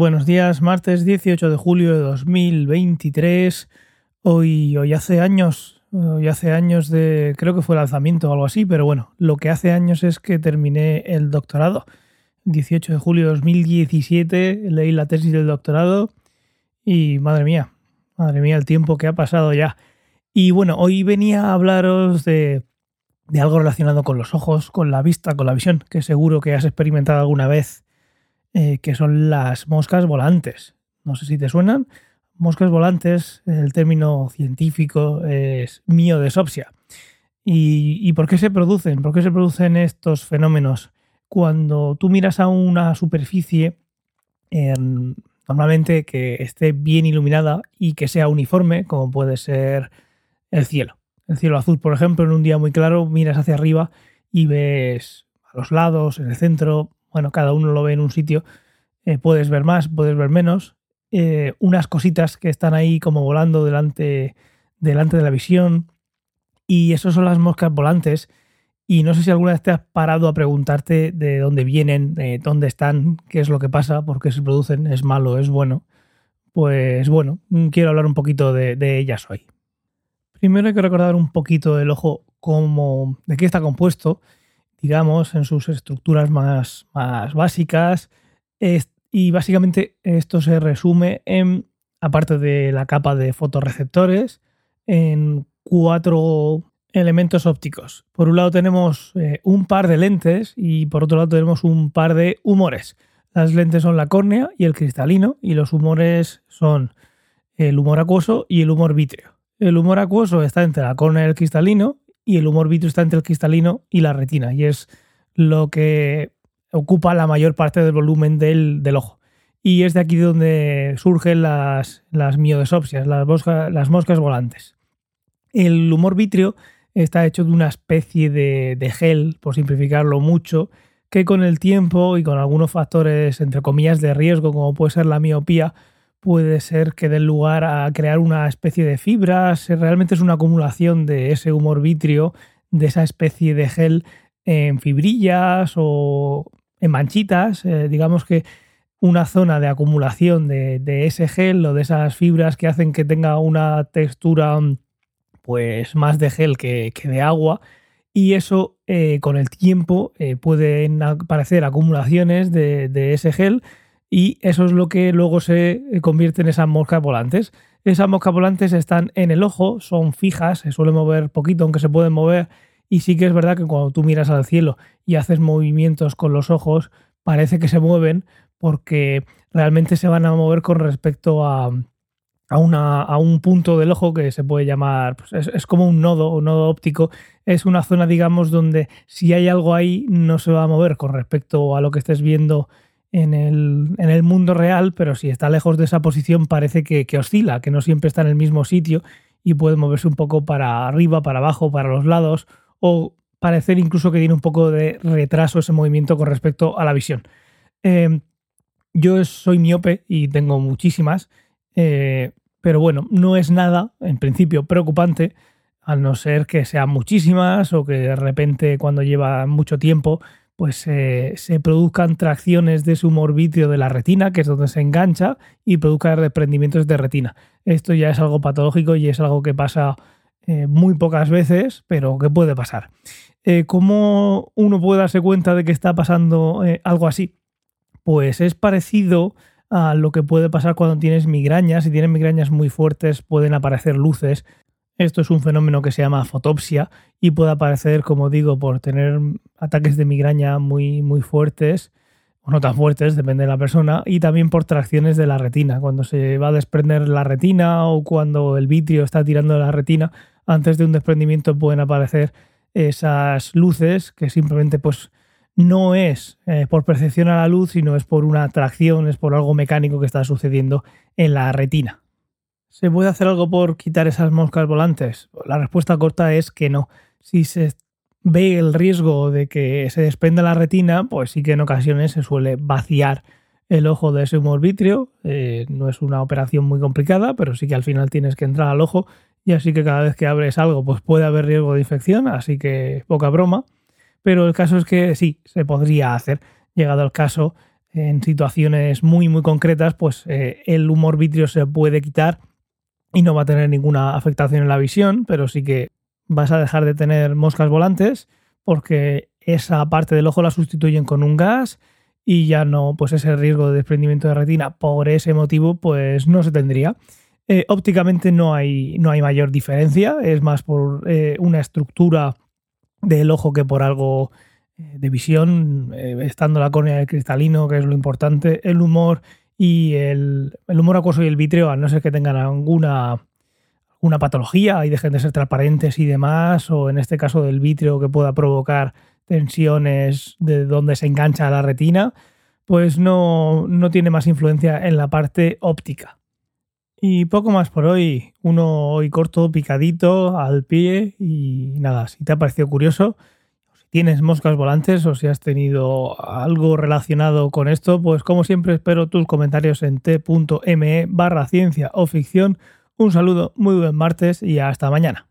Buenos días, martes 18 de julio de 2023. Hoy, hoy hace años, hoy hace años de, creo que fue lanzamiento o algo así, pero bueno, lo que hace años es que terminé el doctorado. 18 de julio de 2017 leí la tesis del doctorado y madre mía, madre mía el tiempo que ha pasado ya. Y bueno, hoy venía a hablaros de, de algo relacionado con los ojos, con la vista, con la visión, que seguro que has experimentado alguna vez eh, que son las moscas volantes. No sé si te suenan. Moscas volantes, el término científico es miodesopsia. ¿Y, ¿Y por qué se producen? ¿Por qué se producen estos fenómenos? Cuando tú miras a una superficie, normalmente que esté bien iluminada y que sea uniforme, como puede ser el cielo. El cielo azul, por ejemplo, en un día muy claro, miras hacia arriba y ves a los lados, en el centro, bueno, cada uno lo ve en un sitio, eh, puedes ver más, puedes ver menos, eh, unas cositas que están ahí como volando delante, delante de la visión, y eso son las moscas volantes. Y no sé si alguna vez te has parado a preguntarte de dónde vienen, de dónde están, qué es lo que pasa, por qué se producen, es malo, es bueno. Pues bueno, quiero hablar un poquito de, ellas hoy. Primero hay que recordar un poquito el ojo, cómo, de qué está compuesto digamos, en sus estructuras más, más básicas. y básicamente esto se resume en, aparte de la capa de fotorreceptores, en cuatro elementos ópticos. Por un lado tenemos eh, un par de lentes y por otro lado tenemos un par de humores. Las lentes son la córnea y el cristalino y los humores son el humor acuoso y el humor vítreo. El humor acuoso está entre la córnea y el cristalino y el humor vitro está entre el cristalino y la retina, y es lo que ocupa la mayor parte del volumen del, ojo. Y es de aquí donde surgen las, las miodesopsias, las, las moscas volantes. El humor vitrio está hecho de una especie de, de gel, por simplificarlo mucho, que con el tiempo y con algunos factores, entre comillas, de riesgo, como puede ser la miopía, puede ser que dé lugar a crear una especie de fibras. Realmente es una acumulación de ese humor vitrio, de esa especie de gel en fibrillas o en manchitas. Eh, digamos que una zona de acumulación de, ese gel o de esas fibras que hacen que tenga una textura pues más de gel que, de agua. Y eso eh, con el tiempo eh, pueden aparecer acumulaciones de ese gel y eso es lo que luego se convierte en esas moscas volantes. Esas moscas volantes están en el ojo, son fijas, se suele mover poquito, aunque se pueden mover. Y sí que es verdad que cuando tú miras al cielo y haces movimientos con los ojos, parece que se mueven porque realmente se van a mover con respecto a, a un punto del ojo que se puede llamar, pues es, es, como un nodo, un nodo óptico. Es una zona, digamos, donde si hay algo ahí no se va a mover con respecto a lo que estés viendo en el, mundo real, pero si está lejos de esa posición parece que, oscila, que no siempre está en el mismo sitio y puede moverse un poco para arriba, para abajo, para los lados, o parecer incluso que tiene un poco de retraso ese movimiento con respecto a la visión. Em, yo soy miope y tengo muchísimas, eh, pero bueno, no es nada, en principio, preocupante, al no ser que sean muchísimas o que de repente cuando lleva mucho tiempo pues eh, se produzcan tracciones de su humor de la retina, que es donde se engancha, y produzcan desprendimientos de retina. Esto ya es algo patológico y es algo que pasa eh, muy pocas veces, pero que puede pasar. Eh, ¿Cómo uno puede darse cuenta de que está pasando algo así? Pues es parecido a lo que puede pasar cuando tienes migrañas. Si tienes migrañas muy fuertes pueden aparecer luces esto es un fenómeno que se llama fotopsia y puede aparecer, como digo, por tener ataques de migraña muy, muy fuertes o no tan fuertes, depende de la persona, y también por tracciones de la retina. Cuando se va a desprender la retina o cuando el vitrio está tirando de la retina, antes de un desprendimiento pueden aparecer esas luces que simplemente pues no es eh, por percepción a la luz, sino es por una tracción, es por algo mecánico que está sucediendo en la retina. ¿Se puede hacer algo por quitar esas moscas volantes? La respuesta corta es que no. Si se ve el riesgo de que se desprenda la retina, pues sí que en ocasiones se suele vaciar el ojo de ese humor vitrio. Eh, no es una operación muy complicada, pero sí que al final tienes que entrar al ojo y así que cada vez que abres algo pues puede haber riesgo de infección, así que poca broma. Pero el caso es que sí, se podría hacer. Llegado el caso, en situaciones muy muy concretas, pues eh, el humor vítreo se puede quitar y no va a tener ninguna afectación en la visión, pero sí que vas a dejar de tener moscas volantes porque esa parte del ojo la sustituyen con un gas y ya no, pues ese riesgo de desprendimiento de retina por ese motivo, pues no se tendría. Eh, ópticamente no hay, no hay mayor diferencia, es más por eh, una estructura del ojo que por algo eh, de visión, estando la córnea del cristalino, que es lo importante, el humor y el, humor acuoso y el vítreo, a no ser que tengan alguna una patología y dejen de ser transparentes y demás, o en este caso del vítreo que pueda provocar tensiones de donde se engancha la retina, pues no, no tiene más influencia en la parte óptica. Y poco más por hoy. Uno hoy corto, picadito, al pie. Y nada, si te ha parecido curioso, tienes moscas volantes o si has tenido algo relacionado con esto, pues como siempre espero tus comentarios en t.me barra ciencia o ficción. Un saludo, muy buen martes y hasta mañana.